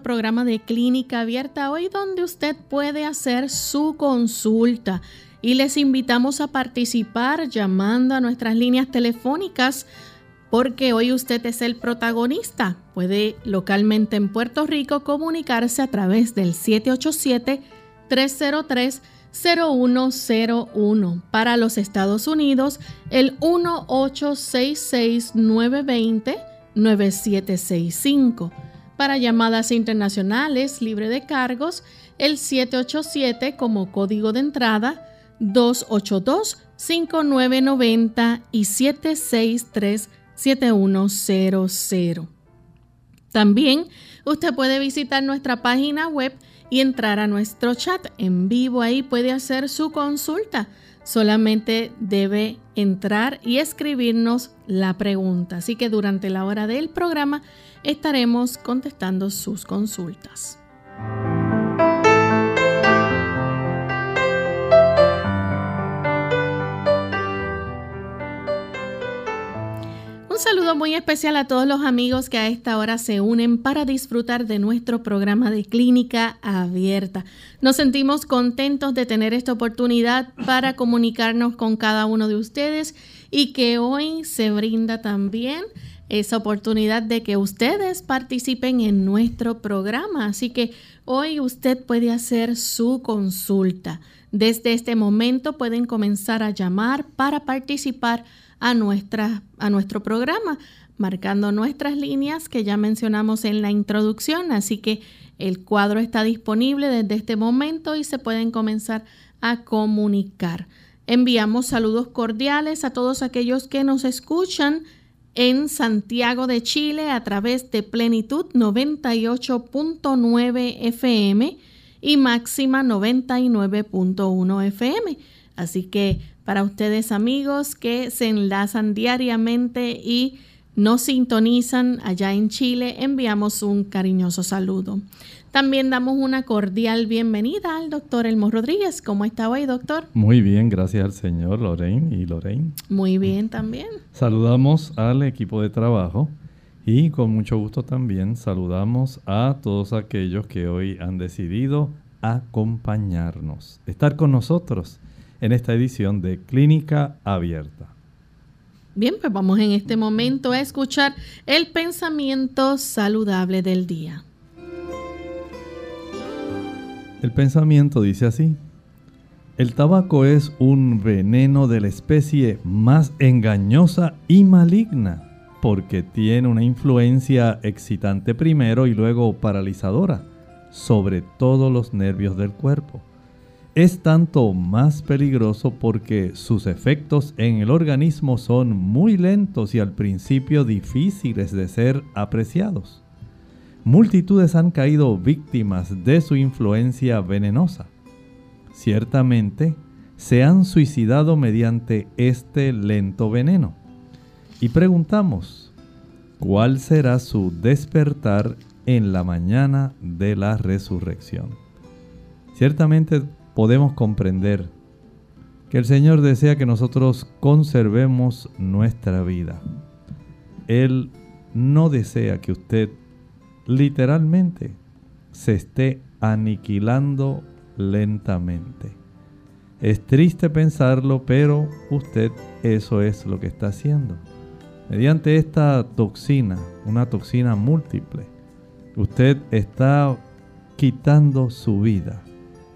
Programa de Clínica Abierta hoy donde usted puede hacer su consulta y les invitamos a participar llamando a nuestras líneas telefónicas porque hoy usted es el protagonista. Puede localmente en Puerto Rico comunicarse a través del 787-303-0101. Para los Estados Unidos, el 1866-920-9765 para llamadas internacionales libre de cargos, el 787 como código de entrada 282-5990 y 763-7100. También usted puede visitar nuestra página web y entrar a nuestro chat en vivo. Ahí puede hacer su consulta. Solamente debe entrar y escribirnos la pregunta. Así que durante la hora del programa estaremos contestando sus consultas. Un saludo muy especial a todos los amigos que a esta hora se unen para disfrutar de nuestro programa de clínica abierta. Nos sentimos contentos de tener esta oportunidad para comunicarnos con cada uno de ustedes y que hoy se brinda también esa oportunidad de que ustedes participen en nuestro programa. Así que hoy usted puede hacer su consulta. Desde este momento pueden comenzar a llamar para participar a, nuestra, a nuestro programa, marcando nuestras líneas que ya mencionamos en la introducción. Así que el cuadro está disponible desde este momento y se pueden comenzar a comunicar. Enviamos saludos cordiales a todos aquellos que nos escuchan en Santiago de Chile a través de Plenitud 98.9 FM y Máxima 99.1 FM. Así que para ustedes amigos que se enlazan diariamente y nos sintonizan allá en Chile, enviamos un cariñoso saludo. También damos una cordial bienvenida al doctor Elmo Rodríguez. ¿Cómo está hoy, doctor? Muy bien, gracias al señor Lorraine y Lorraine. Muy bien también. Saludamos al equipo de trabajo y con mucho gusto también saludamos a todos aquellos que hoy han decidido acompañarnos, estar con nosotros en esta edición de Clínica Abierta. Bien, pues vamos en este momento a escuchar el pensamiento saludable del día. El pensamiento dice así, el tabaco es un veneno de la especie más engañosa y maligna, porque tiene una influencia excitante primero y luego paralizadora sobre todos los nervios del cuerpo. Es tanto más peligroso porque sus efectos en el organismo son muy lentos y al principio difíciles de ser apreciados multitudes han caído víctimas de su influencia venenosa. Ciertamente, se han suicidado mediante este lento veneno. Y preguntamos, ¿cuál será su despertar en la mañana de la resurrección. Ciertamente podemos comprender que el Señor desea que nosotros conservemos nuestra vida. Él no desea que usted literalmente se esté aniquilando lentamente. Es triste pensarlo, pero usted eso es lo que está haciendo. Mediante esta toxina, una toxina múltiple, usted está quitando su vida,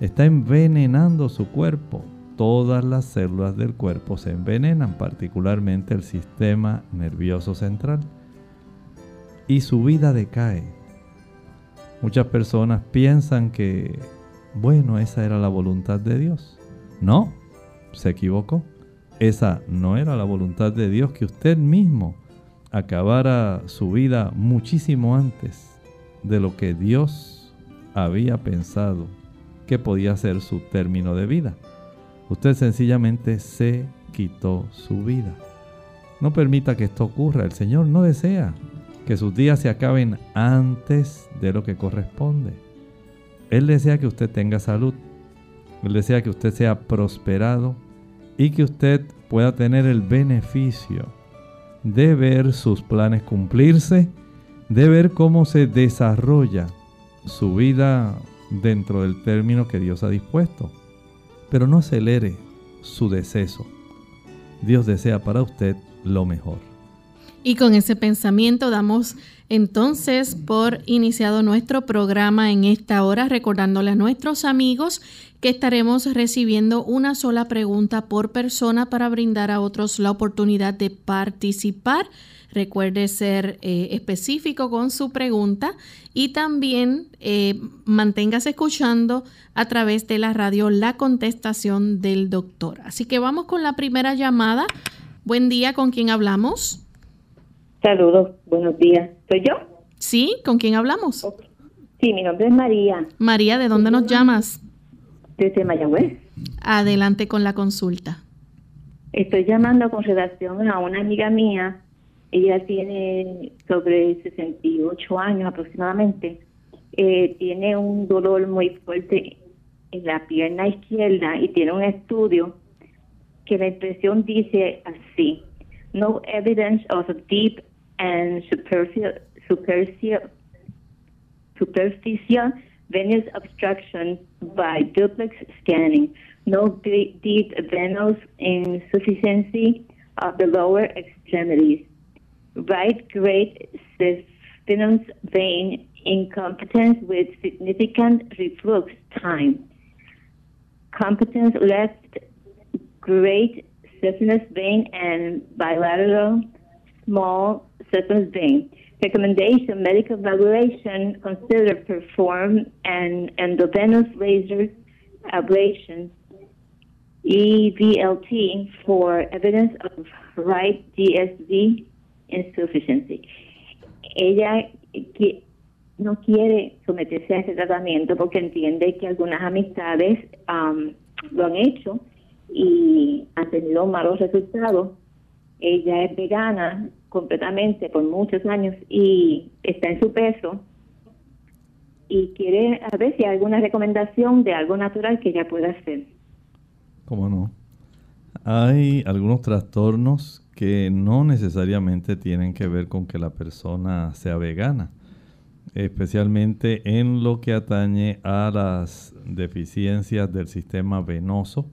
está envenenando su cuerpo. Todas las células del cuerpo se envenenan, particularmente el sistema nervioso central. Y su vida decae. Muchas personas piensan que, bueno, esa era la voluntad de Dios. No, se equivocó. Esa no era la voluntad de Dios que usted mismo acabara su vida muchísimo antes de lo que Dios había pensado que podía ser su término de vida. Usted sencillamente se quitó su vida. No permita que esto ocurra. El Señor no desea que sus días se acaben antes de lo que corresponde. Él desea que usted tenga salud. Él desea que usted sea prosperado y que usted pueda tener el beneficio de ver sus planes cumplirse, de ver cómo se desarrolla su vida dentro del término que Dios ha dispuesto. Pero no acelere su deceso. Dios desea para usted lo mejor. Y con ese pensamiento damos entonces por iniciado nuestro programa en esta hora, recordándole a nuestros amigos que estaremos recibiendo una sola pregunta por persona para brindar a otros la oportunidad de participar. Recuerde ser eh, específico con su pregunta y también eh, manténgase escuchando a través de la radio la contestación del doctor. Así que vamos con la primera llamada. Buen día, ¿con quién hablamos? Saludos, buenos días. ¿Soy yo? Sí, ¿con quién hablamos? Sí, mi nombre es María. María, ¿de dónde nos llamas? Desde Mayagüez. Adelante con la consulta. Estoy llamando con relación a una amiga mía. Ella tiene sobre 68 años aproximadamente. Eh, tiene un dolor muy fuerte en la pierna izquierda y tiene un estudio que la impresión dice así. No evidence of deep and superficial, superficial, superficial venous obstruction by duplex scanning, no deep venous insufficiency of the lower extremities, right great venous vein incompetence with significant reflux time, competence left great saphenous vein and bilateral small saphenous vein. Recommendation, medical evaluation, consider perform an endovenous laser ablation, EVLT, for evidence of right DSV insufficiency. Ella no quiere someterse a ese tratamiento porque entiende que algunas amistades um, lo han hecho y han tenido malos resultados. Ella es vegana completamente por muchos años y está en su peso y quiere a ver si hay alguna recomendación de algo natural que ella pueda hacer. ¿Cómo no? Hay algunos trastornos que no necesariamente tienen que ver con que la persona sea vegana, especialmente en lo que atañe a las deficiencias del sistema venoso.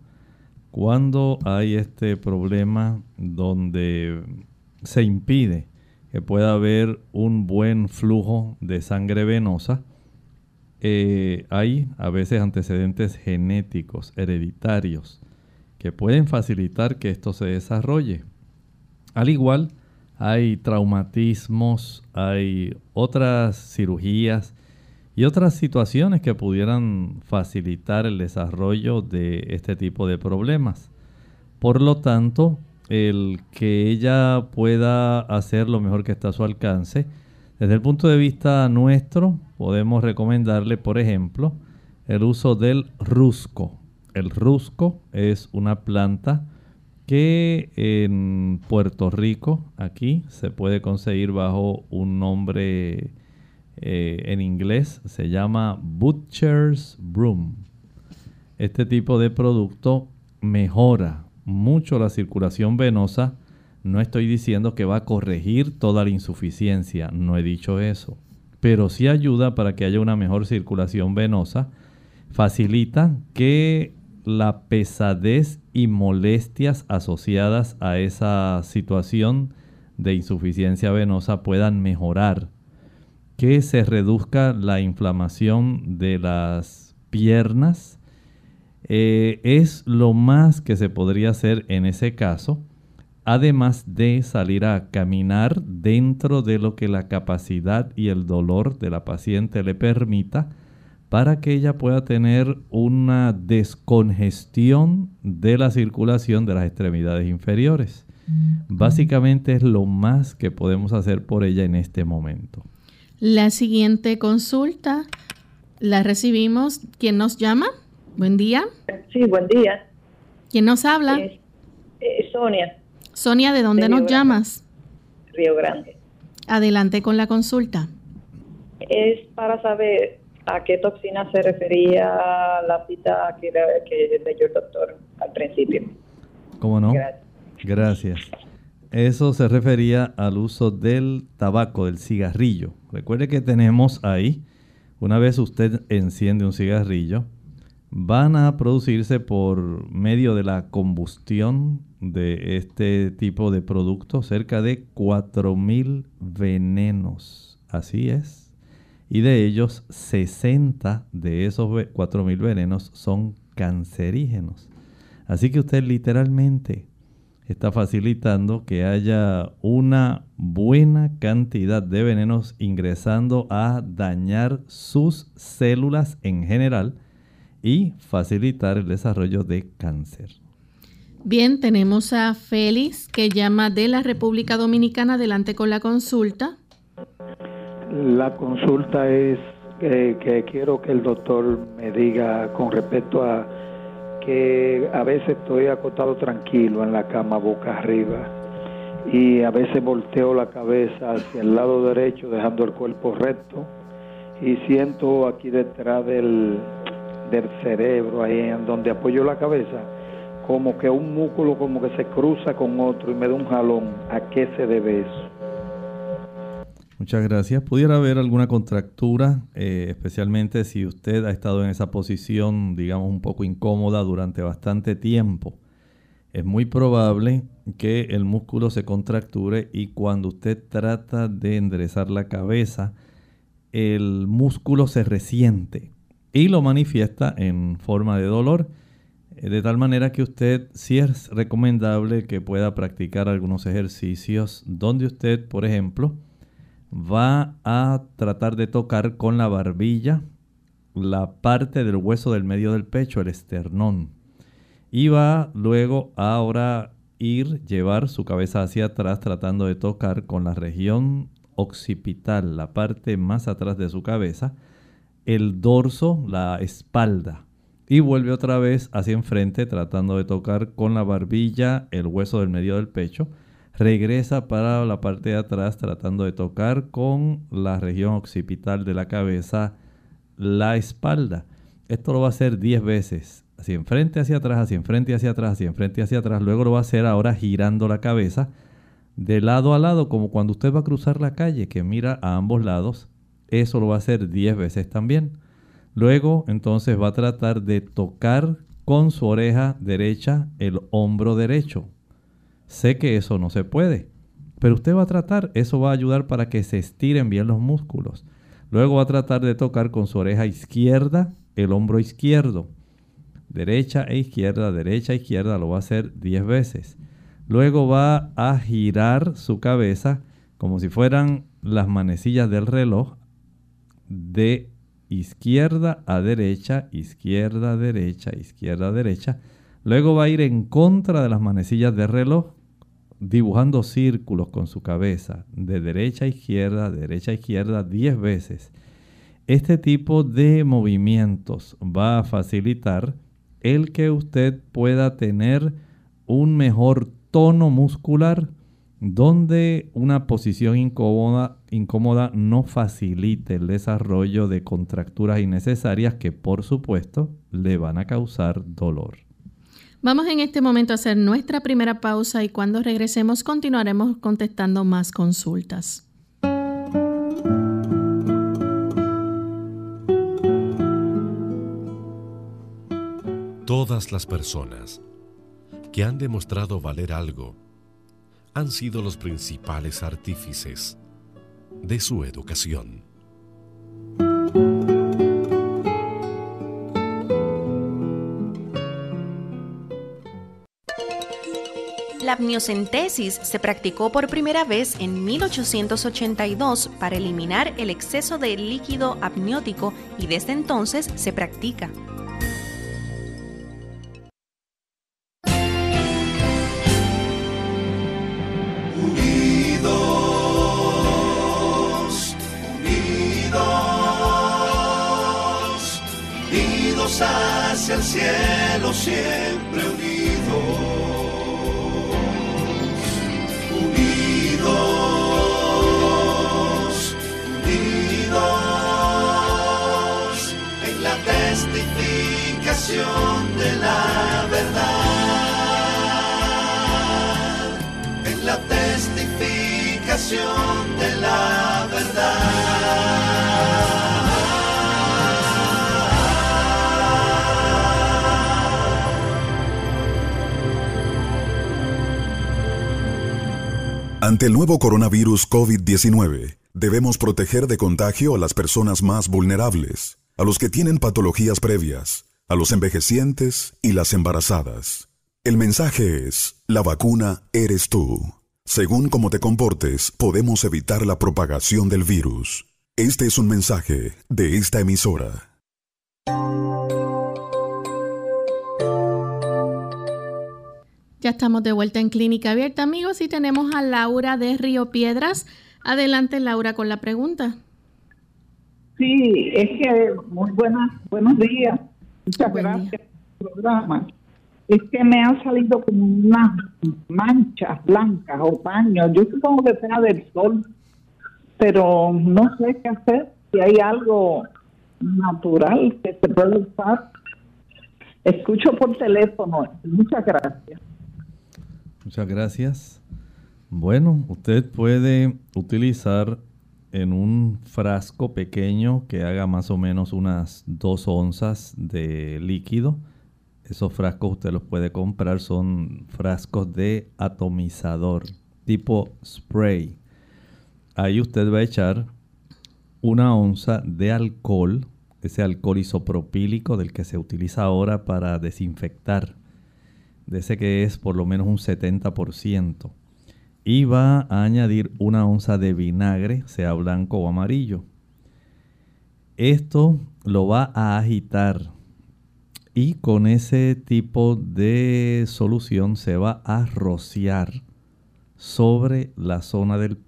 Cuando hay este problema donde se impide que pueda haber un buen flujo de sangre venosa, eh, hay a veces antecedentes genéticos, hereditarios, que pueden facilitar que esto se desarrolle. Al igual, hay traumatismos, hay otras cirugías y otras situaciones que pudieran facilitar el desarrollo de este tipo de problemas. Por lo tanto, el que ella pueda hacer lo mejor que está a su alcance. Desde el punto de vista nuestro, podemos recomendarle, por ejemplo, el uso del rusco. El rusco es una planta que en Puerto Rico, aquí, se puede conseguir bajo un nombre Eh, en inglés se llama Butcher's Broom. Este tipo de producto mejora mucho la circulación venosa. No estoy diciendo que va a corregir toda la insuficiencia, no he dicho eso, pero sí ayuda para que haya una mejor circulación venosa. Facilita que la pesadez y molestias asociadas a esa situación de insuficiencia venosa puedan mejorar, que se reduzca la inflamación de las piernas, eh, es lo más que se podría hacer en ese caso, además de salir a caminar dentro de lo que la capacidad y el dolor de la paciente le permita, para que ella pueda tener una descongestión de la circulación de las extremidades inferiores. Básicamente es lo más que podemos hacer por ella en este momento. La siguiente consulta la recibimos. ¿Quién nos llama? Buen día. Sí, buen día. ¿Quién nos habla? Eh, Sonia. Sonia, ¿de dónde nos llamas? Río Grande. Adelante con la consulta. Es para saber a qué toxina se refería la cita que, que leyó el doctor al principio. ¿Cómo no? Gracias. Gracias. Eso se refería al uso del tabaco, del cigarrillo. Recuerde que tenemos ahí, una vez usted enciende un cigarrillo, van a producirse por medio de la combustión de este tipo de producto cerca de 4.000 venenos. Así es. Y de ellos, 60 de esos 4.000 venenos son cancerígenos. Así que usted literalmente está facilitando que haya una buena cantidad de venenos ingresando a dañar sus células en general y facilitar el desarrollo de cáncer. Bien, tenemos a Félix que llama de la República Dominicana. Adelante con la consulta. La consulta es que quiero que el doctor me diga con respecto a que a veces estoy acostado tranquilo en la cama boca arriba y a veces volteo la cabeza hacia el lado derecho dejando el cuerpo recto y siento aquí detrás del, del cerebro, ahí en donde apoyo la cabeza, como que un músculo como que se cruza con otro y me da un jalón. ¿A qué se debe eso? Muchas gracias. ¿Pudiera haber alguna contractura, eh, especialmente si usted ha estado en esa posición, digamos, un poco incómoda durante bastante tiempo? Es muy probable que el músculo se contracture y cuando usted trata de enderezar la cabeza, el músculo se resiente y lo manifiesta en forma de dolor. Eh, de tal manera que usted sí es recomendable que pueda practicar algunos ejercicios donde usted, por ejemplo, va a tratar de tocar con la barbilla la parte del hueso del medio del pecho, el esternón. Y va luego ahora ir, llevar su cabeza hacia atrás tratando de tocar con la región occipital, la parte más atrás de su cabeza, el dorso, la espalda. Y vuelve otra vez hacia enfrente tratando de tocar con la barbilla el hueso del medio del pecho regresa para la parte de atrás tratando de tocar con la región occipital de la cabeza la espalda. Esto lo va a hacer 10 veces, hacia enfrente, hacia atrás, hacia enfrente, hacia atrás, hacia enfrente, hacia atrás. Luego lo va a hacer ahora girando la cabeza de lado a lado, como cuando usted va a cruzar la calle, que mira a ambos lados. Eso lo va a hacer 10 veces también. Luego entonces va a tratar de tocar con su oreja derecha el hombro derecho. Sé que eso no se puede, pero usted va a tratar, eso va a ayudar para que se estiren bien los músculos. Luego va a tratar de tocar con su oreja izquierda el hombro izquierdo. Derecha e izquierda, derecha e izquierda, lo va a hacer 10 veces. Luego va a girar su cabeza como si fueran las manecillas del reloj de izquierda a derecha, izquierda, derecha, izquierda, derecha. Luego va a ir en contra de las manecillas del reloj dibujando círculos con su cabeza de derecha a izquierda, derecha a izquierda 10 veces. Este tipo de movimientos va a facilitar el que usted pueda tener un mejor tono muscular donde una posición incómoda, incómoda no facilite el desarrollo de contracturas innecesarias que por supuesto le van a causar dolor. Vamos en este momento a hacer nuestra primera pausa y cuando regresemos continuaremos contestando más consultas. Todas las personas que han demostrado valer algo han sido los principales artífices de su educación. La amniocentesis se practicó por primera vez en 1882 para eliminar el exceso de líquido amniótico y desde entonces se practica. Testificación de la verdad, en la testificación de la verdad. Ante el nuevo coronavirus COVID-19, debemos proteger de contagio a las personas más vulnerables, a los que tienen patologías previas, a los envejecientes y las embarazadas. El mensaje es, la vacuna eres tú. Según cómo te comportes, podemos evitar la propagación del virus. Este es un mensaje de esta emisora. Ya estamos de vuelta en Clínica Abierta, amigos, y tenemos a Laura de Río Piedras. Adelante, Laura, con la pregunta. Sí, es que muy buenas, buenos días. Muchas gracias por el programa. Es que me han salido como unas manchas blancas o paños. Yo supongo que sea del sol, pero no sé qué hacer. Si hay algo natural que se puede usar. Escucho por teléfono. Muchas gracias. Muchas gracias. Bueno, usted puede utilizar en un frasco pequeño que haga más o menos unas dos onzas de líquido. Esos frascos usted los puede comprar, son frascos de atomizador tipo spray. Ahí usted va a echar una onza de alcohol, ese alcohol isopropílico del que se utiliza ahora para desinfectar de ese que es por lo menos un 70%. Y va a añadir una onza de vinagre, sea blanco o amarillo. Esto lo va a agitar y con ese tipo de solución se va a rociar sobre la zona del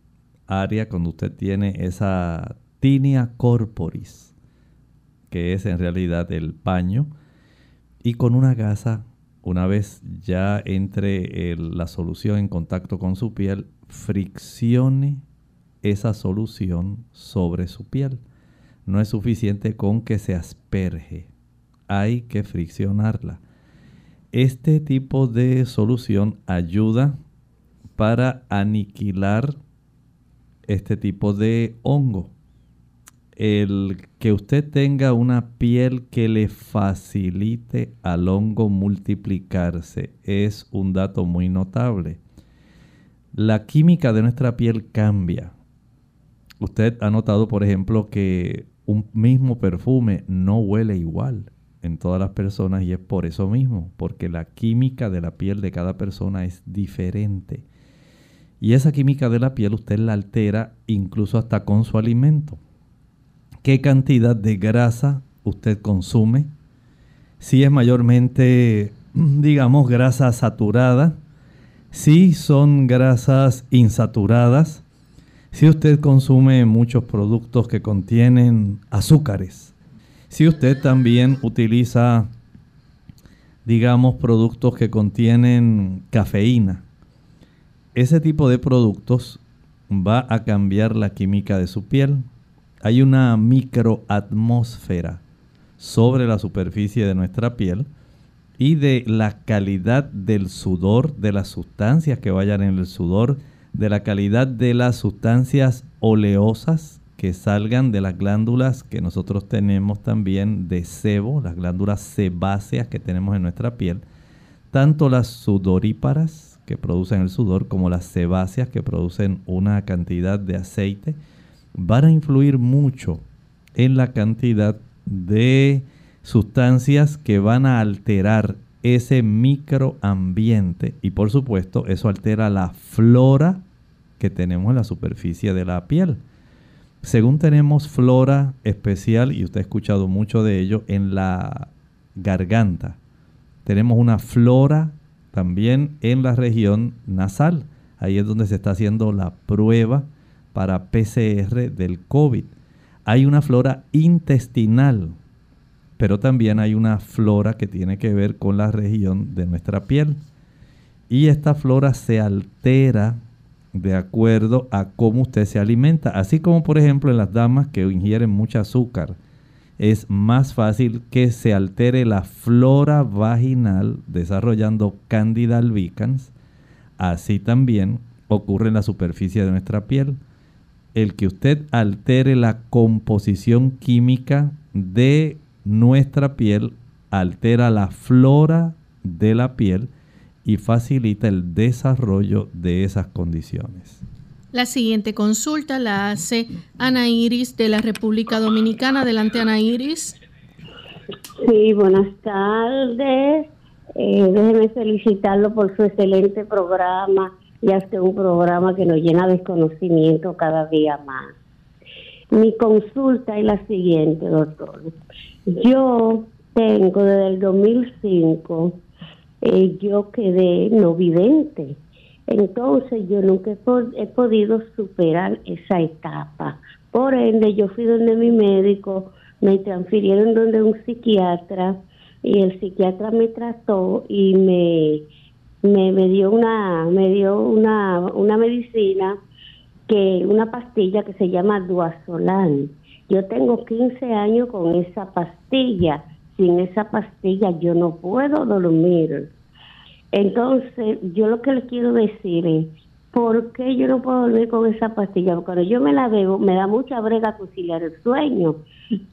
área cuando usted tiene esa tinea corporis, que es en realidad el paño, y con una gasa una vez ya entre la solución en contacto con su piel, friccione esa solución sobre su piel. No es suficiente con que se asperge, hay que friccionarla. Este tipo de solución ayuda para aniquilar este tipo de hongo el que usted tenga una piel que le facilite al hongo multiplicarse es un dato muy notable. La química de nuestra piel cambia. Usted ha notado, por ejemplo, que un mismo perfume no huele igual en todas las personas y es por eso mismo, porque la química de la piel de cada persona es diferente. Y esa química de la piel usted la altera incluso hasta con su alimento qué cantidad de grasa usted consume, si es mayormente, digamos, grasa saturada, si son grasas insaturadas, si usted consume muchos productos que contienen azúcares, si usted también utiliza, digamos, productos que contienen cafeína, ese tipo de productos va a cambiar la química de su piel. Hay una microatmósfera sobre la superficie de nuestra piel y de la calidad del sudor, de las sustancias que vayan en el sudor, de la calidad de las sustancias oleosas que salgan de las glándulas que nosotros tenemos también de sebo, las glándulas sebáceas que tenemos en nuestra piel, tanto las sudoríparas que producen el sudor como las sebáceas que producen una cantidad de aceite, van a influir mucho en la cantidad de sustancias que van a alterar ese microambiente y por supuesto eso altera la flora que tenemos en la superficie de la piel. Según tenemos flora especial, y usted ha escuchado mucho de ello, en la garganta. Tenemos una flora también en la región nasal. Ahí es donde se está haciendo la prueba para PCR del COVID. Hay una flora intestinal, pero también hay una flora que tiene que ver con la región de nuestra piel. Y esta flora se altera de acuerdo a cómo usted se alimenta. Así como por ejemplo en las damas que ingieren mucho azúcar, es más fácil que se altere la flora vaginal desarrollando Candida albicans. Así también ocurre en la superficie de nuestra piel. El que usted altere la composición química de nuestra piel altera la flora de la piel y facilita el desarrollo de esas condiciones. La siguiente consulta la hace Ana Iris de la República Dominicana. Adelante, Ana Iris. Sí, buenas tardes. Eh, déjeme felicitarlo por su excelente programa, que es un programa que nos llena de conocimiento cada día más. Mi consulta es la siguiente, doctor. Yo tengo desde el 2005 eh, yo quedé no vidente. Entonces yo nunca he, podido superar esa etapa. Por ende, yo fui donde mi médico, me transfirieron donde un psiquiatra y el psiquiatra me trató y me, me, dio una me dio una, una medicina que una pastilla que se llama Duazolan. Yo tengo 15 años con esa pastilla. Sin esa pastilla yo no puedo dormir. Entonces, yo lo que le quiero decir es, ¿por qué yo no puedo dormir con esa pastilla? Porque cuando yo me la bebo, me da mucha brega conciliar el sueño.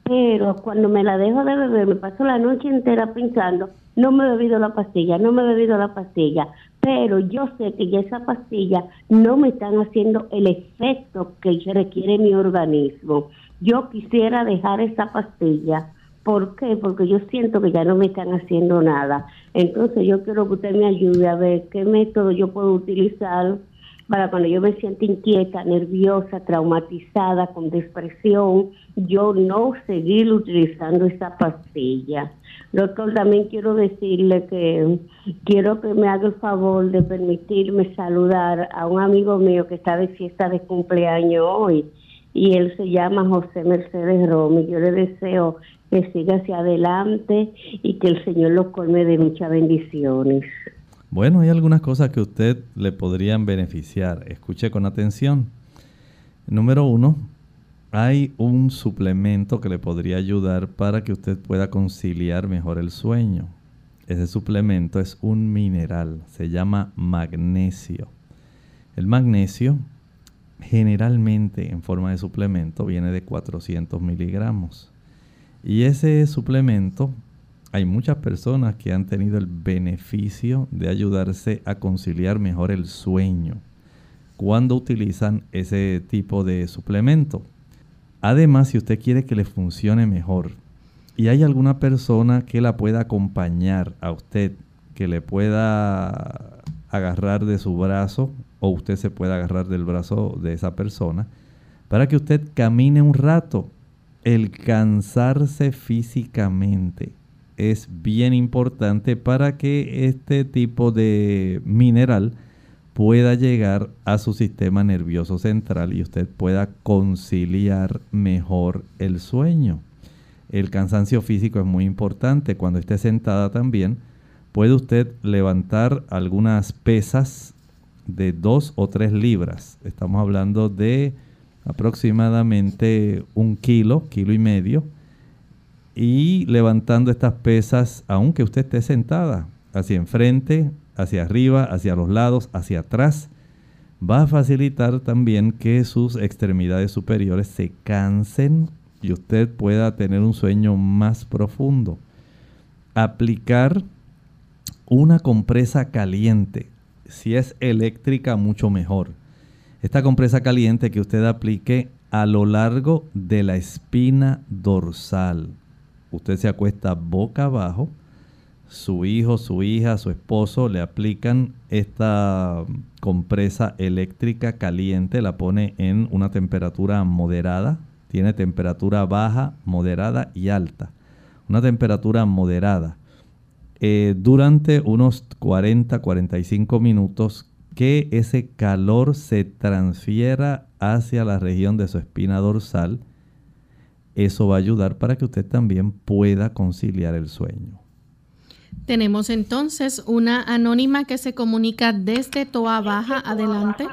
Pero cuando me la dejo de beber, me paso la noche entera pensando, no me he bebido la pastilla, no me he bebido la pastilla. Pero yo sé que ya esa pastilla no me están haciendo el efecto que requiere mi organismo. Yo quisiera dejar esa pastilla ¿Por qué? Porque yo siento que ya no me están haciendo nada. Entonces yo quiero que usted me ayude a ver qué método yo puedo utilizar para cuando yo me siento inquieta, nerviosa, traumatizada, con depresión, yo no seguir utilizando esa pastilla. Doctor, también quiero decirle que quiero que me haga el favor de permitirme saludar a un amigo mío que está de fiesta de cumpleaños hoy y él se llama José Mercedes Romy. Yo le deseo que siga hacia adelante y que el Señor lo colme de muchas bendiciones. Bueno, hay algunas cosas que a usted le podrían beneficiar. Escuche con atención. Número uno, hay un suplemento que le podría ayudar para que usted pueda conciliar mejor el sueño. Ese suplemento es un mineral, se llama magnesio. El magnesio generalmente en forma de suplemento viene de 400 miligramos. Y ese suplemento, hay muchas personas que han tenido el beneficio de ayudarse a conciliar mejor el sueño cuando utilizan ese tipo de suplemento. Además, si usted quiere que le funcione mejor y hay alguna persona que la pueda acompañar a usted, que le pueda agarrar de su brazo o usted se pueda agarrar del brazo de esa persona para que usted camine un rato. El cansarse físicamente es bien importante para que este tipo de mineral pueda llegar a su sistema nervioso central y usted pueda conciliar mejor el sueño. El cansancio físico es muy importante. Cuando esté sentada también, puede usted levantar algunas pesas de 2 o 3 libras. Estamos hablando de aproximadamente un kilo, kilo y medio. Y levantando estas pesas, aunque usted esté sentada, hacia enfrente, hacia arriba, hacia los lados, hacia atrás, va a facilitar también que sus extremidades superiores se cansen y usted pueda tener un sueño más profundo. Aplicar una compresa caliente, si es eléctrica mucho mejor. Esta compresa caliente que usted aplique a lo largo de la espina dorsal. Usted se acuesta boca abajo, su hijo, su hija, su esposo le aplican esta compresa eléctrica caliente, la pone en una temperatura moderada, tiene temperatura baja, moderada y alta. Una temperatura moderada. Eh, durante unos 40-45 minutos que ese calor se transfiera hacia la región de su espina dorsal. Eso va a ayudar para que usted también pueda conciliar el sueño. Tenemos entonces una anónima que se comunica desde Toa Baja. Adelante.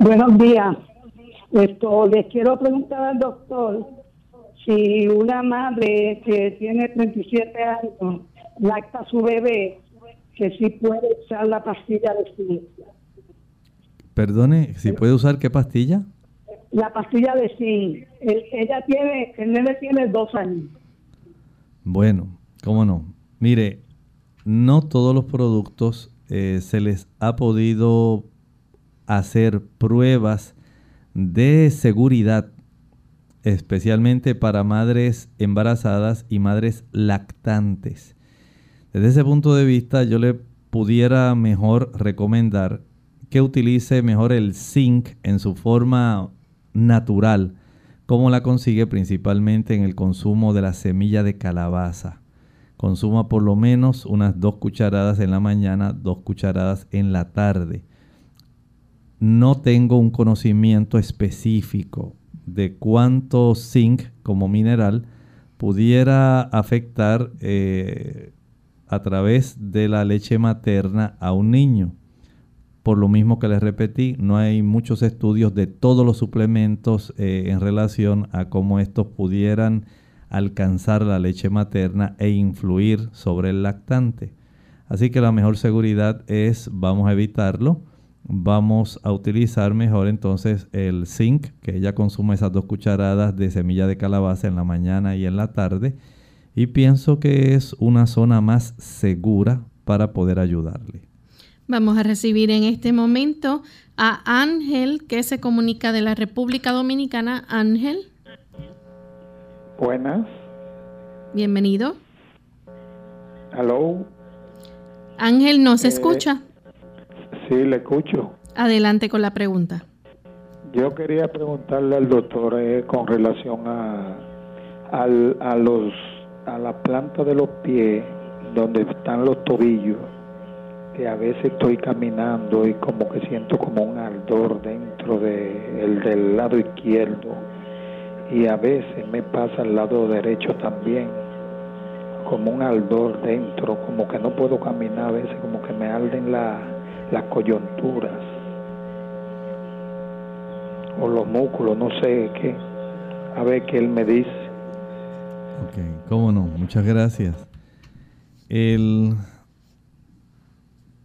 Buenos días. Esto, les quiero preguntar al doctor si una madre que tiene 37 años lacta a su bebé, que si puede usar la pastilla de zinc. Perdone, ¿si puede usar qué pastilla? La pastilla de zinc. ella tiene, el nene tiene dos años. Bueno, cómo no. Mire, no todos los productos eh, se les ha podido hacer pruebas de seguridad, especialmente para madres embarazadas y madres lactantes. Desde ese punto de vista, yo le pudiera mejor recomendar que utilice mejor el zinc en su forma natural ¿Cómo la consigue? Principalmente en el consumo de la semilla de calabaza. Consuma por lo menos unas dos cucharadas en la mañana, dos cucharadas en la tarde. No tengo un conocimiento específico de cuánto zinc como mineral pudiera afectar eh, a través de la leche materna a un niño. Por lo mismo que les repetí, no hay muchos estudios de todos los suplementos eh, en relación a cómo estos pudieran alcanzar la leche materna e influir sobre el lactante. Así que la mejor seguridad es vamos a evitarlo. Vamos a utilizar mejor entonces el zinc, que ella consume esas dos cucharadas de semilla de calabaza en la mañana y en la tarde. Y pienso que es una zona más segura para poder ayudarle. Vamos a recibir en este momento a Ángel, que se comunica de la República Dominicana. Ángel. Buenas. Bienvenido. Hello. Ángel, ¿nos eh, escucha? Sí, le escucho. Adelante con la pregunta. Yo quería preguntarle al doctor eh, con relación a, a, los, a la planta de los pies, donde están los tobillos que a veces estoy caminando y como que siento como un ardor dentro de el del lado izquierdo. Y a veces me pasa al lado derecho también como un ardor dentro como que no puedo caminar a veces como que me arden la, las coyunturas o los músculos no sé qué. A ver qué él me dice. Ok cómo no muchas gracias. El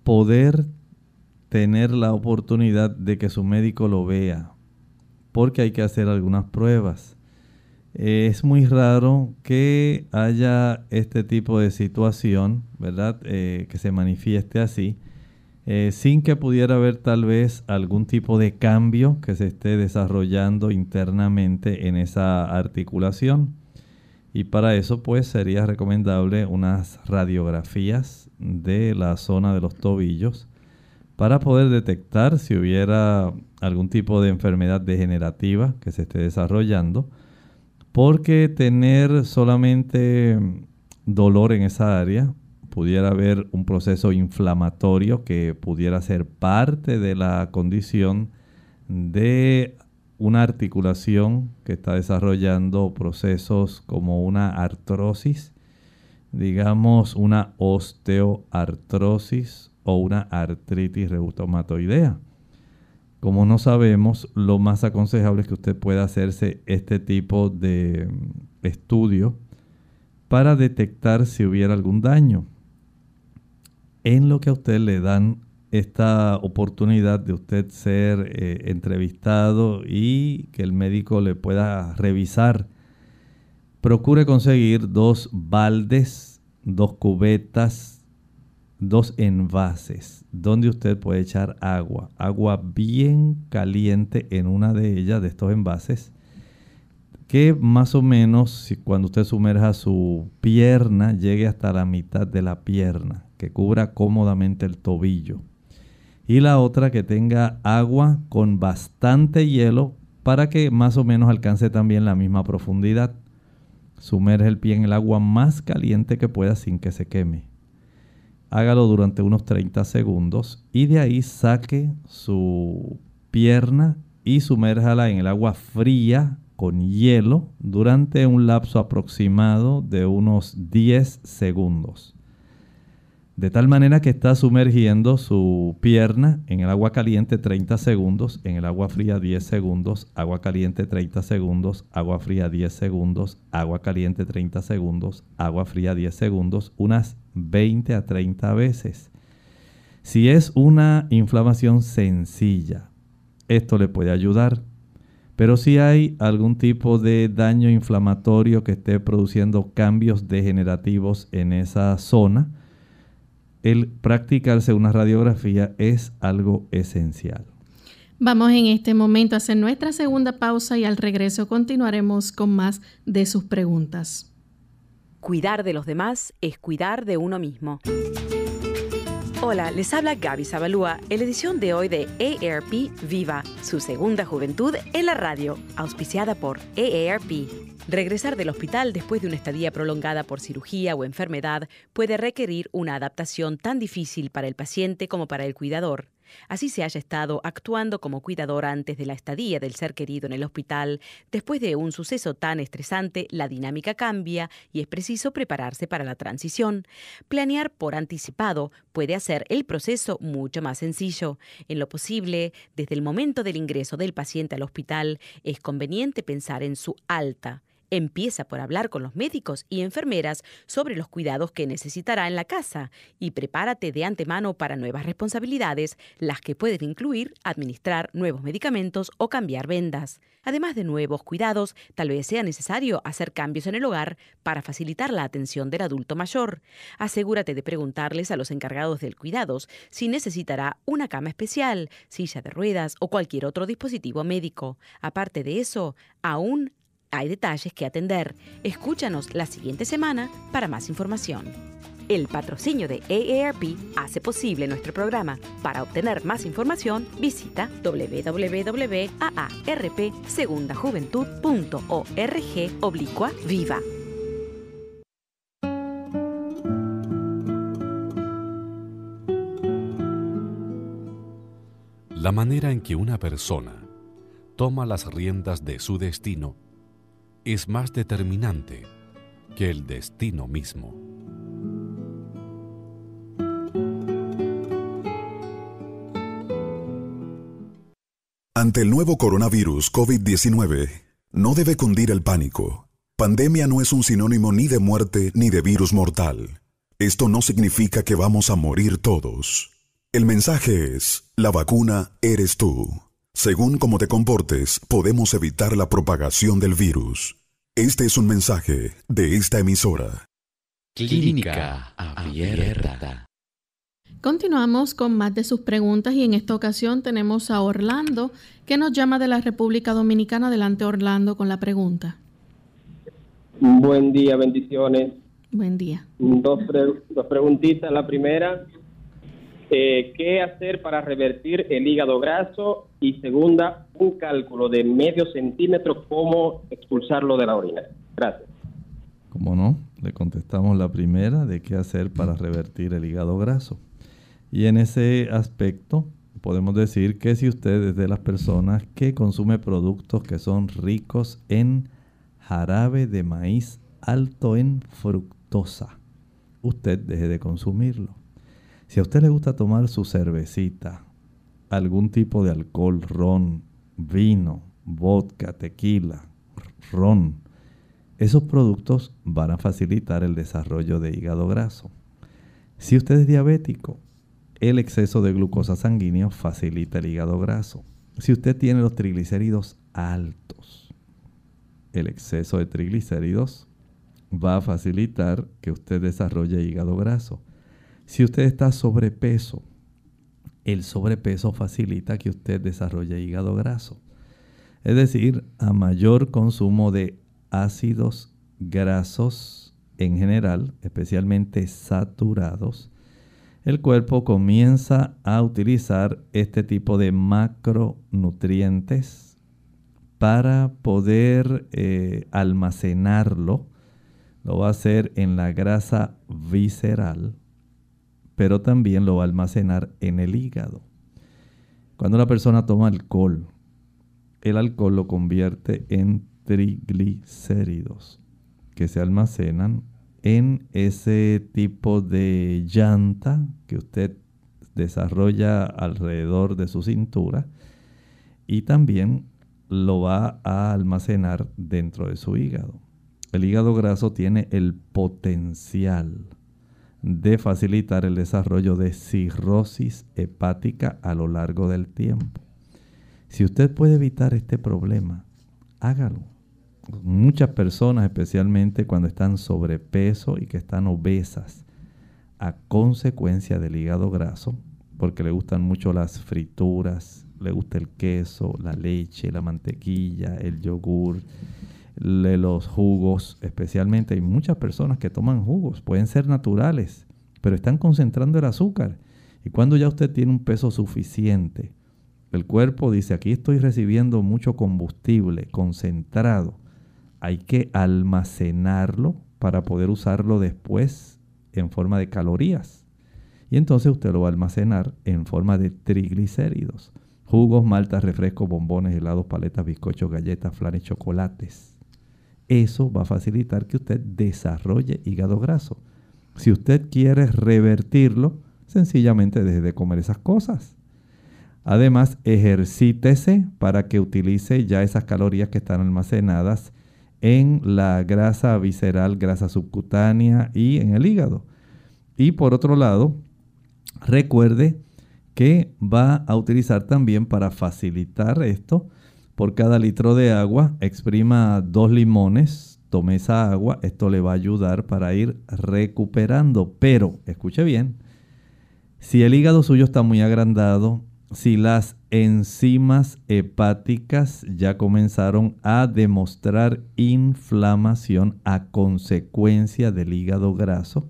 poder tener la oportunidad de que su médico lo vea, porque hay que hacer algunas pruebas. Es muy raro que haya este tipo de situación, ¿verdad? Eh, que se manifieste así, eh, sin que pudiera haber tal vez algún tipo de cambio que se esté desarrollando internamente en esa articulación. Y para eso pues sería recomendable unas radiografías de la zona de los tobillos para poder detectar si hubiera algún tipo de enfermedad degenerativa que se esté desarrollando. Porque tener solamente dolor en esa área pudiera haber un proceso inflamatorio que pudiera ser parte de la condición de una articulación que está desarrollando procesos como una artrosis, digamos una osteoartrosis o una artritis reumatoidea. Como no sabemos, lo más aconsejable es que usted pueda hacerse este tipo de mm, estudio para detectar si hubiera algún daño. En lo que a usted le dan esta oportunidad de usted ser eh, entrevistado y que el médico le pueda revisar, procure conseguir dos baldes, dos cubetas, dos envases donde usted puede echar agua, agua bien caliente en una de ellas, de estos envases, que más o menos cuando usted sumerja su pierna llegue hasta la mitad de la pierna, que cubra cómodamente el tobillo y la otra que tenga agua con bastante hielo para que más o menos alcance también la misma profundidad. Sumerge el pie en el agua más caliente que pueda sin que se queme. Hágalo durante unos 30 segundos y de ahí saque su pierna y sumérjala en el agua fría con hielo durante un lapso aproximado de unos 10 segundos de tal manera que está sumergiendo su pierna en el agua caliente 30 segundos, en el agua fría 10 segundos, agua caliente 30 segundos, agua fría 10 segundos, agua caliente 30 segundos, agua fría 10 segundos, unas 20 a 30 veces. Si es una inflamación sencilla, esto le puede ayudar. Pero si hay algún tipo de daño inflamatorio que esté produciendo cambios degenerativos en esa zona, el practicarse una radiografía es algo esencial. Vamos en este momento a hacer nuestra segunda pausa y al regreso continuaremos con más de sus preguntas. Cuidar de los demás es cuidar de uno mismo. Hola, les habla Gaby Zabalúa en la edición de hoy de AARP Viva, su segunda juventud en la radio, auspiciada por AARP. Regresar del hospital después de una estadía prolongada por cirugía o enfermedad puede requerir una adaptación tan difícil para el paciente como para el cuidador. Así se haya estado actuando como cuidador antes de la estadía del ser querido en el hospital, después de un suceso tan estresante, la dinámica cambia y es preciso prepararse para la transición. Planear por anticipado puede hacer el proceso mucho más sencillo. En lo posible, desde el momento del ingreso del paciente al hospital, es conveniente pensar en su alta Empieza por hablar con los médicos y enfermeras sobre los cuidados que necesitará en la casa y prepárate de antemano para nuevas responsabilidades, las que pueden incluir administrar nuevos medicamentos o cambiar vendas. Además de nuevos cuidados, tal vez sea necesario hacer cambios en el hogar para facilitar la atención del adulto mayor. Asegúrate de preguntarles a los encargados del cuidados si necesitará una cama especial, silla de ruedas o cualquier otro dispositivo médico. Aparte de eso, aún hay detalles que atender. Escúchanos la siguiente semana para más información. El patrocinio de AARP hace posible nuestro programa. Para obtener más información, visita www.aarpsegundajuventud.org oblicua viva. La manera en que una persona toma las riendas de su destino es más determinante que el destino mismo. Ante el nuevo coronavirus COVID-19, no debe cundir el pánico. Pandemia no es un sinónimo ni de muerte ni de virus mortal. Esto no significa que vamos a morir todos. El mensaje es, la vacuna eres tú. Según cómo te comportes, podemos evitar la propagación del virus. Este es un mensaje de esta emisora. Clínica Abierta. Continuamos con más de sus preguntas y en esta ocasión tenemos a Orlando que nos llama de la República Dominicana. Adelante Orlando con la pregunta. Buen día, bendiciones. Buen día. Dos, dos preguntitas. La primera, eh, qué hacer para revertir el hígado graso y segunda, un cálculo de medio centímetro, cómo expulsarlo de la orina. Gracias. Como no, le contestamos la primera de qué hacer para revertir el hígado graso. Y en ese aspecto podemos decir que si usted es de las personas que consume productos que son ricos en jarabe de maíz alto en fructosa, usted deje de consumirlo Si a usted le gusta tomar su cervecita, algún tipo de alcohol, ron, vino, vodka, tequila, ron, esos productos van a facilitar el desarrollo de hígado graso. Si usted es diabético, el exceso de glucosa sanguínea facilita el hígado graso. Si usted tiene los triglicéridos altos, el exceso de triglicéridos va a facilitar que usted desarrolle hígado graso. Si usted está sobrepeso, el sobrepeso facilita que usted desarrolle hígado graso. Es decir, a mayor consumo de ácidos grasos en general, especialmente saturados, el cuerpo comienza a utilizar este tipo de macronutrientes para poder eh, almacenarlo. Lo va a hacer en la grasa visceral, pero también lo va a almacenar en el hígado. Cuando una persona toma alcohol, el alcohol lo convierte en triglicéridos que se almacenan en ese tipo de llanta que usted desarrolla alrededor de su cintura y también lo va a almacenar dentro de su hígado. El hígado graso tiene el potencial de facilitar el desarrollo de cirrosis hepática a lo largo del tiempo. Si usted puede evitar este problema, hágalo muchas personas, especialmente cuando están sobrepeso y que están obesas, a consecuencia del hígado graso, porque le gustan mucho las frituras, le gusta el queso, la leche, la mantequilla, el yogur, los jugos, especialmente hay muchas personas que toman jugos, pueden ser naturales, pero están concentrando el azúcar. Y cuando ya usted tiene un peso suficiente, el cuerpo dice, aquí estoy recibiendo mucho combustible concentrado, hay que almacenarlo para poder usarlo después en forma de calorías. Y entonces usted lo va a almacenar en forma de triglicéridos. Jugos, maltas, refrescos, bombones, helados, paletas, bizcochos, galletas, flanes, chocolates. Eso va a facilitar que usted desarrolle hígado graso. Si usted quiere revertirlo, sencillamente deje de comer esas cosas. Además, ejercítese para que utilice ya esas calorías que están almacenadas en la grasa visceral, grasa subcutánea y en el hígado. Y por otro lado, recuerde que va a utilizar también para facilitar esto, por cada litro de agua, exprima dos limones, tome esa agua, esto le va a ayudar para ir recuperando. Pero, escuche bien, si el hígado suyo está muy agrandado, si las enzimas hepáticas ya comenzaron a demostrar inflamación a consecuencia del hígado graso.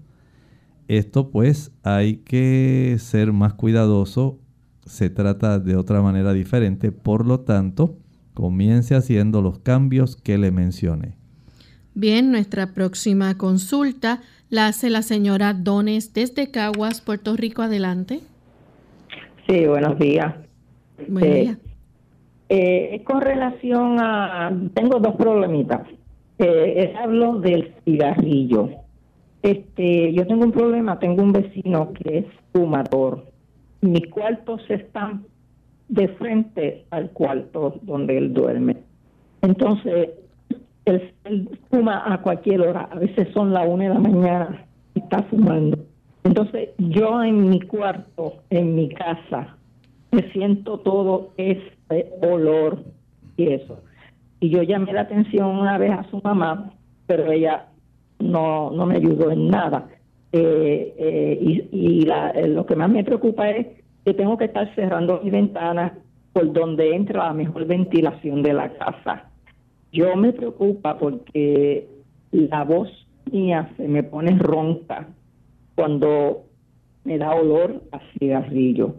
Esto pues hay que ser más cuidadoso, se trata de otra manera diferente, por lo tanto, comience haciendo los cambios que le mencioné. Bien, nuestra próxima consulta la hace la señora Dones desde Caguas, Puerto Rico. Adelante. Sí, buenos días. Buen Eh, día. eh, con relación a, tengo dos problemitas. Eh, hablo del cigarrillo. Este, yo tengo un problema, tengo un vecino que es fumador. Mis cuartos están de frente al cuarto donde él duerme. Entonces, él, fuma a cualquier hora, a veces son las una de la mañana y está fumando. Entonces, yo en mi cuarto, en mi casa, me siento todo este olor y eso. Y yo llamé la atención una vez a su mamá, pero ella no, no me ayudó en nada. Eh, eh, y y la- eh, lo que más me preocupa es que tengo que estar cerrando mis ventanas por donde entra la mejor ventilación de la casa. Yo me preocupa porque la voz mía se me pone ronca cuando me da olor a cigarrillo.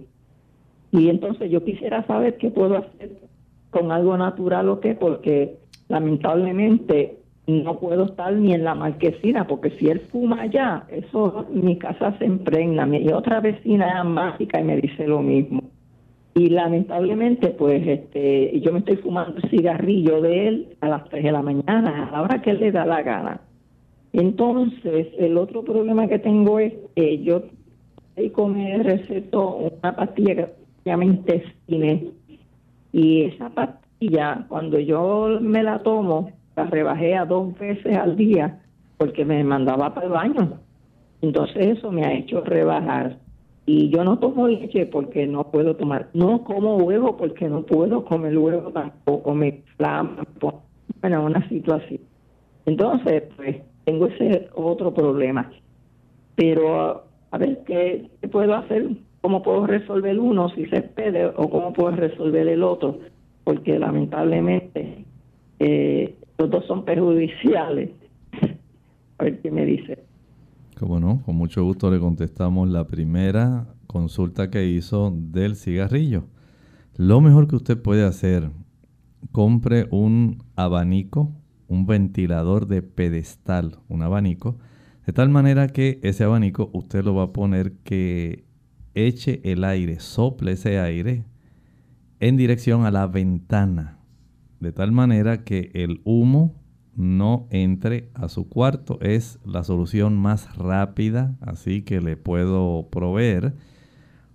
Y entonces yo quisiera saber qué puedo hacer con algo natural o qué, porque lamentablemente no puedo estar ni en la marquesina, porque si él fuma allá, eso mi casa se impregna. Mi otra vecina es mágica y me dice lo mismo. Y lamentablemente, pues, este, yo me estoy fumando cigarrillo de él a las 3 de la mañana, a la hora que él le da la gana. Entonces, el otro problema que tengo es que yo me recetó una pastilla que se llama Intestine. Y esa pastilla, cuando yo me la tomo, la rebajé a dos veces al día porque me mandaba para el baño. Entonces eso me ha hecho rebajar. Y yo no tomo leche porque no puedo tomar. No como huevo porque no puedo comer huevo tampoco. Me flama. Bueno, una situación. Entonces, pues, tengo ese otro problema. Pero, a ver, ¿qué, puedo hacer? ¿Cómo puedo resolver uno si se puede o cómo puedo resolver el otro? Porque lamentablemente eh, los dos son perjudiciales. a ver qué me dice. Como no, con mucho gusto le contestamos la primera consulta que hizo del cigarrillo. Lo mejor que usted puede hacer, compre un abanico un ventilador de pedestal, un abanico, de tal manera que ese abanico usted lo va a poner que eche el aire, sople ese aire en dirección a la ventana, de tal manera que el humo no entre a su cuarto. Es la solución más rápida, así que le puedo proveer.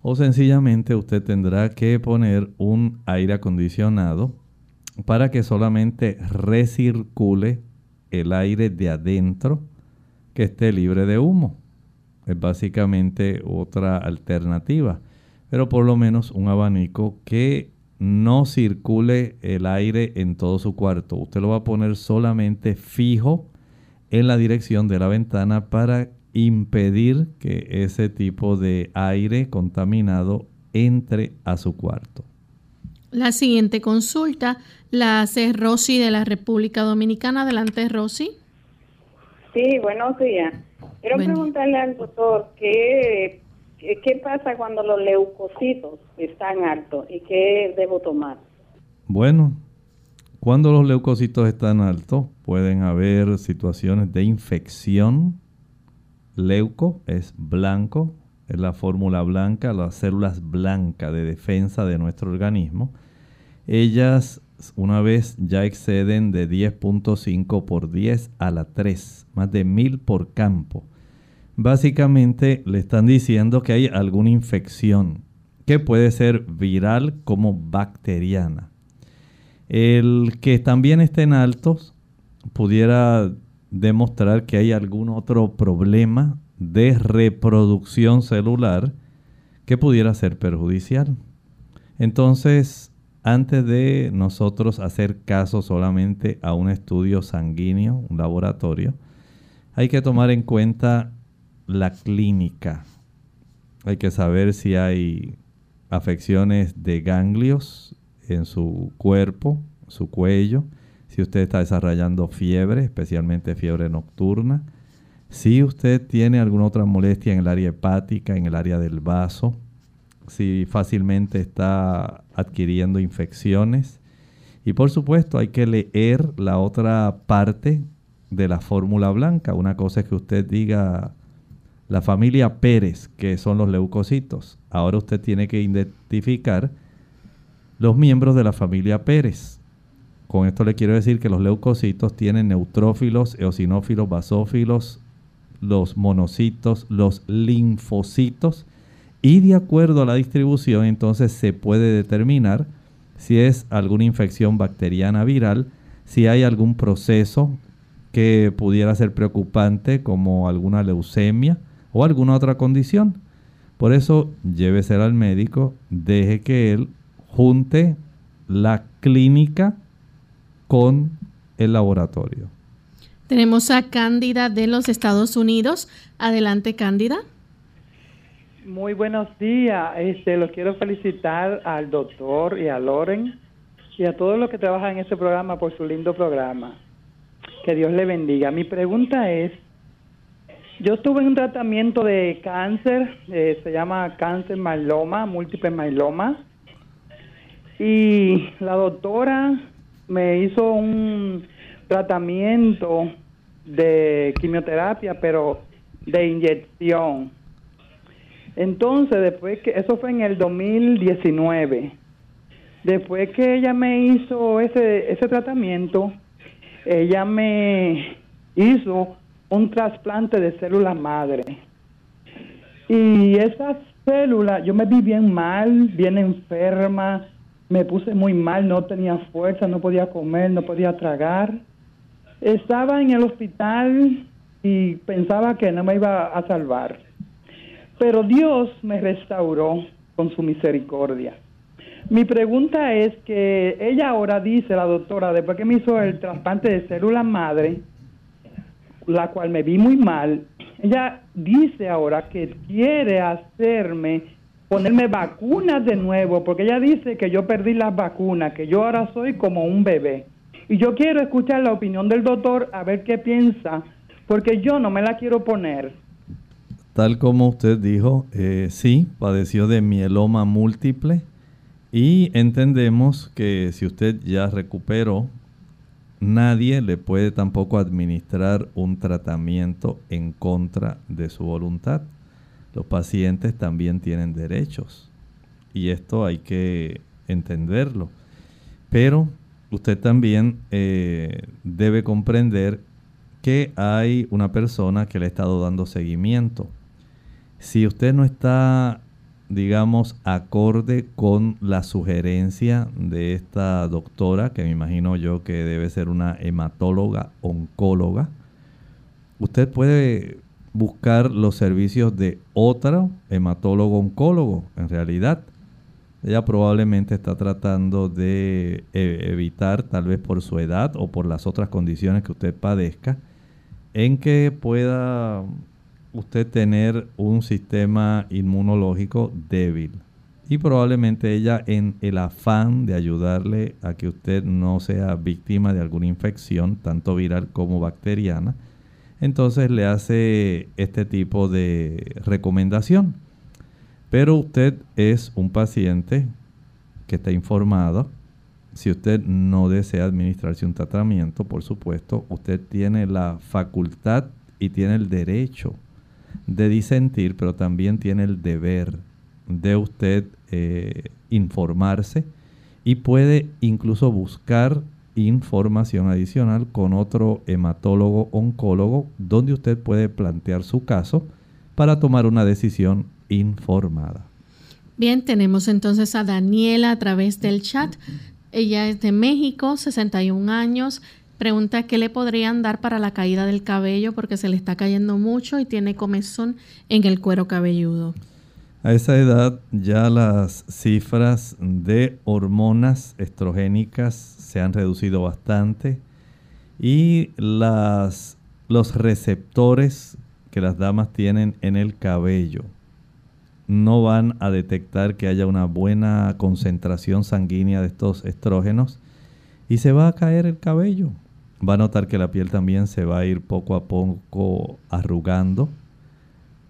O sencillamente usted tendrá que poner un aire acondicionado para que solamente recircule el aire de adentro que esté libre de humo. Es básicamente otra alternativa. Pero por lo menos un abanico que no circule el aire en todo su cuarto. Usted lo va a poner solamente fijo en la dirección de la ventana para impedir que ese tipo de aire contaminado entre a su cuarto. La siguiente consulta la hace Rosy de la República Dominicana. Adelante, Rosy. Sí, buenos días. Quiero preguntarle al doctor qué, qué pasa cuando los leucocitos están altos y qué debo tomar. Bueno, cuando los leucocitos están altos pueden haber situaciones de infección. Leuco es blanco, es la fórmula blanca, las células blancas de defensa de nuestro organismo. Ellas una vez ya exceden de 10.5 por 10 a la 3, más de 1000 por campo. Básicamente le están diciendo que hay alguna infección que puede ser viral como bacteriana. El que también estén altos pudiera demostrar que hay algún otro problema de reproducción celular que pudiera ser perjudicial. Entonces, antes de nosotros hacer caso solamente a un estudio sanguíneo, un laboratorio, hay que tomar en cuenta la clínica. Hay que saber si hay afecciones de ganglios en su cuerpo, su cuello, si usted está desarrollando fiebre, especialmente fiebre nocturna, si usted tiene alguna otra molestia en el área hepática, en el área del vaso, si fácilmente está adquiriendo infecciones. Y por supuesto hay que leer la otra parte de la fórmula blanca. Una cosa es que usted diga la familia Pérez, que son los leucocitos. Ahora usted tiene que identificar los miembros de la familia Pérez. Con esto le quiero decir que los leucocitos tienen neutrófilos, eosinófilos, basófilos, los monocitos, los linfocitos y de acuerdo a la distribución entonces se puede determinar si es alguna infección bacteriana viral, si hay algún proceso que pudiera ser preocupante como alguna leucemia o alguna otra condición. Por eso llévese al médico, deje que él junte la clínica con el laboratorio. Tenemos a Cándida de los Estados Unidos. Adelante, Cándida. Muy buenos días. Este, los quiero felicitar al doctor y a Loren y a todos los que trabajan en este programa por su lindo programa. Que Dios le bendiga. Mi pregunta es, yo estuve en un tratamiento de cáncer, eh, se llama cáncer myeloma, múltiple myeloma, y la doctora me hizo un tratamiento de quimioterapia, pero de inyección. Entonces, después que, eso fue en el 2019, después que ella me hizo ese, ese tratamiento, ella me hizo un trasplante de células madre. Y esas células, yo me vi bien mal, bien enferma, me puse muy mal, no tenía fuerza, no podía comer, no podía tragar. Estaba en el hospital y pensaba que no me iba a salvar. Pero Dios me restauró con su misericordia. Mi pregunta es que ella ahora dice, la doctora, después que me hizo el trasplante de célula madre, la cual me vi muy mal, ella dice ahora que quiere hacerme, ponerme vacunas de nuevo, porque ella dice que yo perdí las vacunas, que yo ahora soy como un bebé. Y yo quiero escuchar la opinión del doctor, a ver qué piensa, porque yo no me la quiero poner. Tal como usted dijo, eh, sí, padeció de mieloma múltiple y entendemos que si usted ya recuperó, nadie le puede tampoco administrar un tratamiento en contra de su voluntad. Los pacientes también tienen derechos y esto hay que entenderlo. Pero usted también eh, debe comprender que hay una persona que le ha estado dando seguimiento. Si usted no está digamos, acorde con la sugerencia de esta doctora, que me imagino yo que debe ser una hematóloga oncóloga, usted puede buscar los servicios de otro hematólogo oncólogo, en realidad. Ella probablemente está tratando de e, evitar, tal vez por su edad o por las otras condiciones que usted padezca, en que pueda usted tener un sistema inmunológico débil. Y probablemente ella en el afán de ayudarle a que usted no sea víctima de alguna infección, tanto viral como bacteriana, entonces le hace este tipo de recomendación. Pero usted es un paciente que está informado. Si usted no desea administrarse un tratamiento, por supuesto, usted tiene la facultad y tiene el derecho de disentir, pero también tiene el deber de usted eh, informarse y puede incluso buscar información adicional con otro hematólogo oncólogo donde usted puede plantear su caso para tomar una decisión informada. Bien, tenemos entonces a Daniela a través del chat. Ella es de México, 61 años, Pregunta qué le podrían dar para la caída del cabello porque se le está cayendo mucho y tiene comezón en el cuero cabelludo. A esa edad ya las cifras de hormonas estrogénicas se han reducido bastante y las, los receptores que las damas tienen en el cabello no van a detectar que haya una buena concentración sanguínea de estos estrógenos y se va a caer el cabello va a notar que la piel también se va a ir poco a poco arrugando,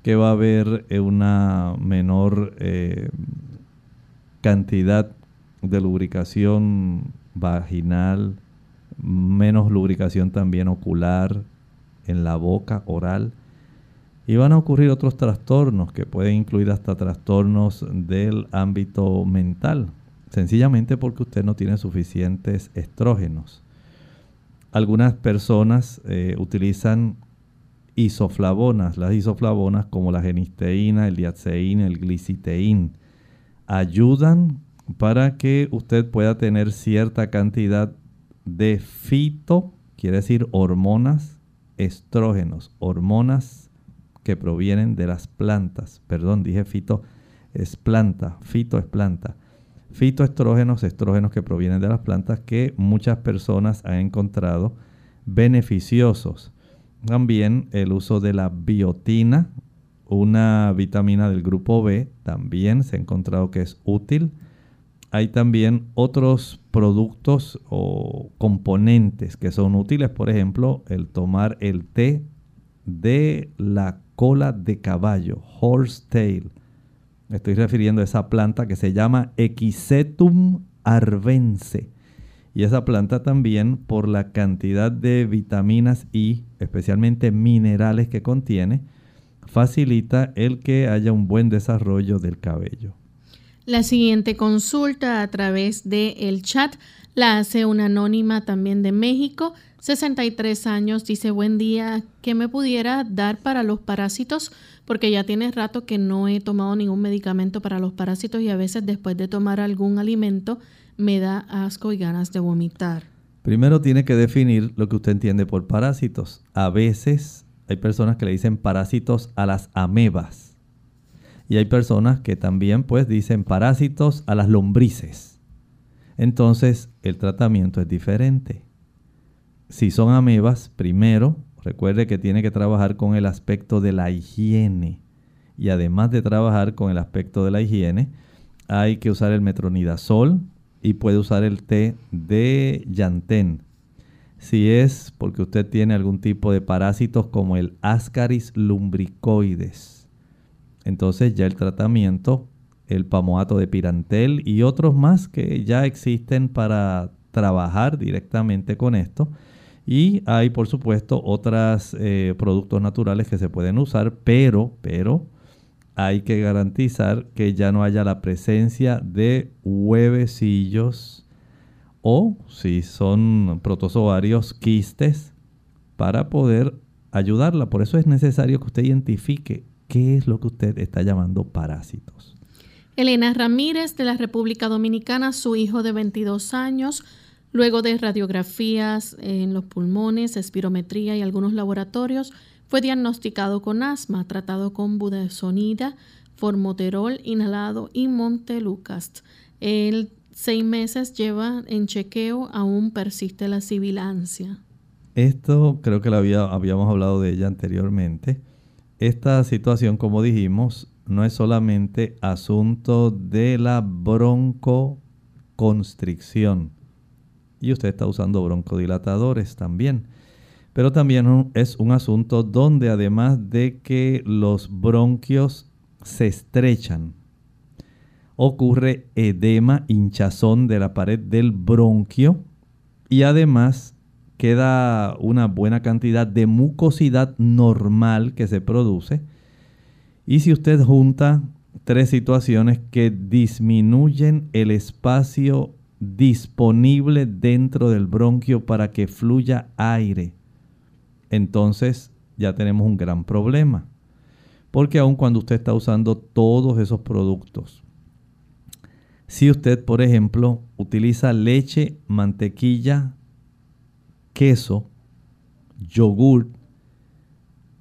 que va a haber eh, una menor eh, cantidad de lubricación vaginal, menos lubricación también ocular, en la boca, oral. Y van a ocurrir otros trastornos que pueden incluir hasta trastornos del ámbito mental, sencillamente porque usted no tiene suficientes estrógenos. Algunas personas eh, utilizan isoflavonas, las isoflavonas como la genisteína, el diaceína, el gliciteín. Ayudan para que usted pueda tener cierta cantidad de fito, quiere decir hormonas, estrógenos, hormonas que provienen de las plantas. Perdón, dije fito es planta, fito es planta fitoestrógenos, estrógenos que provienen de las plantas que muchas personas han encontrado beneficiosos. También el uso de la biotina, una vitamina del grupo B, también se ha encontrado que es útil. Hay también otros productos o componentes que son útiles, por ejemplo, el tomar el té de la cola de caballo, horse tail estoy refiriendo a esa planta que se llama Equisetum arvense. Y esa planta también, por la cantidad de vitaminas y especialmente minerales que contiene, facilita el que haya un buen desarrollo del cabello. La siguiente consulta a través del el chat la hace una anónima también de México, 63 años, dice buen día, ¿qué me pudiera dar para los parásitos? Porque ya tiene rato que no he tomado ningún medicamento para los parásitos y a veces después de tomar algún alimento me da asco y ganas de vomitar. Primero tiene que definir lo que usted entiende por parásitos. A veces hay personas que le dicen parásitos a las amebas. Y hay personas que también pues dicen parásitos a las lombrices. Entonces el tratamiento es diferente si son amebas, primero recuerde que tiene que trabajar con el aspecto de la higiene. Y además de trabajar con el aspecto de la higiene, hay que usar el metronidazol y puede usar el té de llantén. Si es porque usted tiene algún tipo de parásitos como el Ascaris lumbricoides, entonces ya el tratamiento, el pamoato de pirantel y otros más que ya existen para trabajar directamente con esto, y hay, por supuesto, otros eh, productos naturales que se pueden usar, pero, pero hay que garantizar que ya no haya la presencia de huevecillos o, si son protozoarios, quistes, para poder ayudarla. Por eso es necesario que usted identifique qué es lo que usted está llamando parásitos. Elena Ramírez de la República Dominicana, su hijo de 22 años, Luego de radiografías en los pulmones, espirometría y algunos laboratorios, fue diagnosticado con asma, tratado con budesonida, formoterol inhalado y montelukast. El seis meses lleva en chequeo, aún persiste la sibilancia. Esto creo que habíamos hablado de ella anteriormente. Esta situación, como dijimos, no es solamente asunto de la broncoconstricción y usted está usando broncodilatadores también. Pero también es un asunto donde además de que los bronquios se estrechan, ocurre edema, hinchazón de la pared del bronquio y además queda una buena cantidad de mucosidad normal que se produce. Y si usted junta tres situaciones que disminuyen el espacio disponible dentro del bronquio para que fluya aire, entonces ya tenemos un gran problema. Porque aun cuando usted está usando todos esos productos, si usted, por ejemplo, utiliza leche, mantequilla, queso, yogur,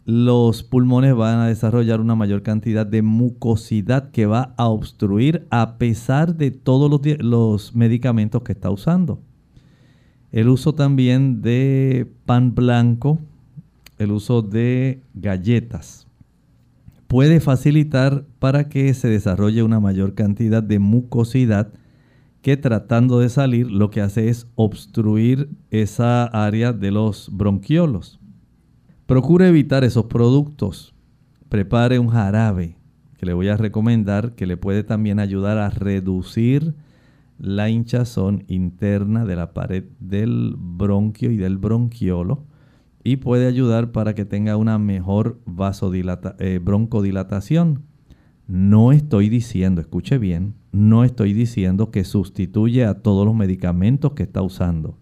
los pulmones van a desarrollar una mayor cantidad de mucosidad que va a obstruir a pesar de todos los, medicamentos que está usando. El uso también de pan blanco, el uso de galletas, puede facilitar para que se desarrolle una mayor cantidad de mucosidad que tratando de salir lo que hace es obstruir esa área de los bronquiolos. Procure evitar esos productos. Prepare un jarabe que le voy a recomendar que le puede también ayudar a reducir la hinchazón interna de la pared del bronquio y del bronquiolo y puede ayudar para que tenga una mejor vasodilata eh, broncodilatación. No estoy diciendo, escuche bien, no estoy diciendo que sustituye a todos los medicamentos que está usando.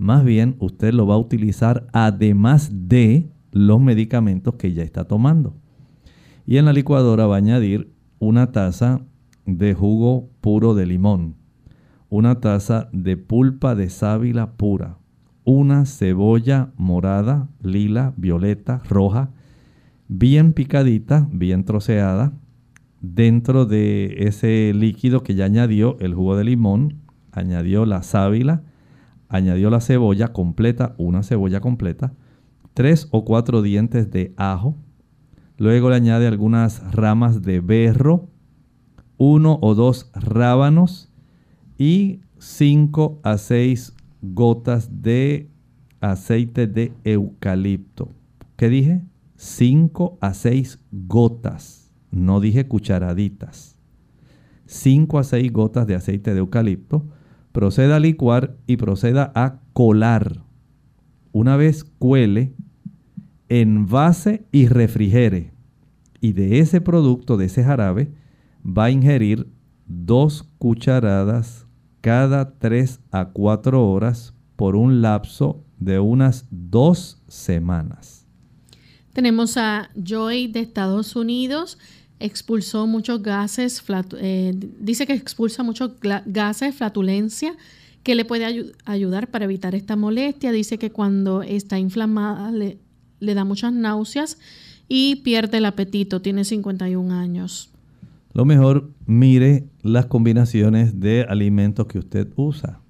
Más bien, usted lo va a utilizar además de los medicamentos que ya está tomando. Y en la licuadora va a añadir una taza de jugo puro de limón, una taza de pulpa de sábila pura, una cebolla morada, lila, violeta, roja, bien picadita, bien troceada, dentro de ese líquido que ya añadió el jugo de limón, añadió la sábila, añadió la cebolla completa, una cebolla completa, tres o cuatro dientes de ajo, luego le añade algunas ramas de berro, uno o dos rábanos y cinco a seis gotas de aceite de eucalipto. ¿Qué dije? Cinco a seis gotas, no dije cucharaditas. Cinco a seis gotas de aceite de eucalipto proceda a licuar y proceda a colar. Una vez cuele, envase y refrigere. Y de ese producto, de ese jarabe, va a ingerir dos cucharadas cada 3 a 4 horas por un lapso de unas dos semanas. Tenemos a Joy de Estados Unidos. Expulsó muchos gases, eh, dice que expulsa muchos gases, flatulencia, que le puede ayudar para evitar esta molestia. Dice que cuando está inflamada le, le da muchas náuseas y pierde el apetito. Tiene 51 años. Lo mejor, mire las combinaciones de alimentos que usted usa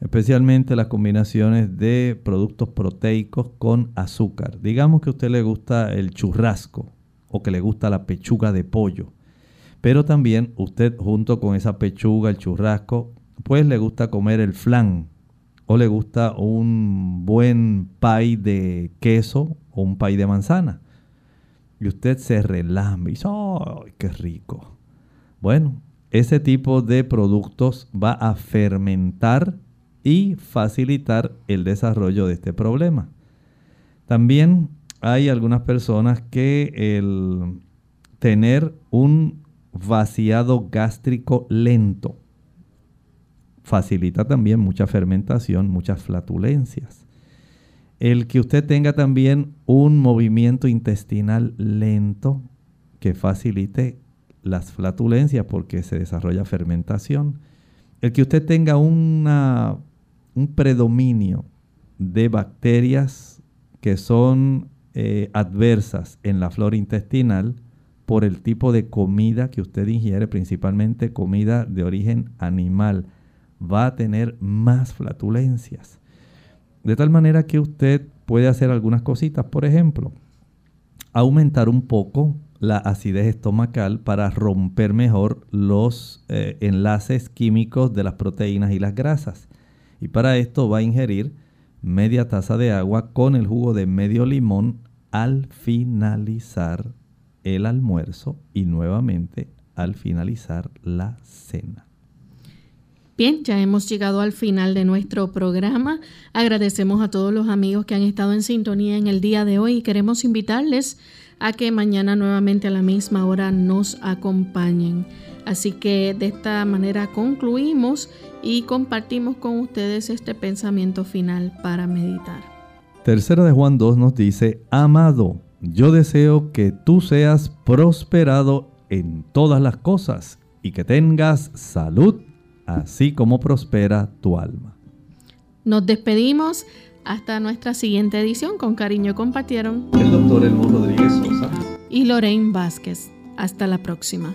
especialmente las combinaciones de productos proteicos con azúcar. Digamos que a usted le gusta el churrasco o que le gusta la pechuga de pollo, pero también usted junto con esa pechuga, el churrasco, pues le gusta comer el flan o le gusta un buen pay de queso o un pay de manzana. Y usted se relame y dice, ¡ay, qué rico! Bueno, ese tipo de productos va a fermentar y facilitar el desarrollo de este problema. También hay algunas personas que el tener un vaciado gástrico lento facilita también mucha fermentación, muchas flatulencias. El que usted tenga también un movimiento intestinal lento que facilite las flatulencias porque se desarrolla fermentación. El que usted tenga un predominio de bacterias que son eh, adversas en la flora intestinal por el tipo de comida que usted ingiere, principalmente comida de origen animal, va a tener más flatulencias. De tal manera que usted puede hacer algunas cositas, por ejemplo, aumentar un poco la acidez estomacal para romper mejor los eh, enlaces químicos de las proteínas y las grasas. Y para esto va a ingerir media taza de agua con el jugo de medio limón al finalizar el almuerzo y nuevamente al finalizar la cena. Bien, ya hemos llegado al final de nuestro programa. Agradecemos a todos los amigos que han estado en sintonía en el día de hoy y queremos invitarles a que mañana nuevamente a la misma hora nos acompañen. Así que de esta manera concluimos y compartimos con ustedes este pensamiento final para meditar. Tercera de Juan 2 nos dice, amado, yo deseo que tú seas prosperado en todas las cosas y que tengas salud, así como prospera tu alma. Nos despedimos hasta nuestra siguiente edición. Con cariño compartieron el doctor Elmo Rodríguez Sosa y Lorraine Vázquez. Hasta la próxima.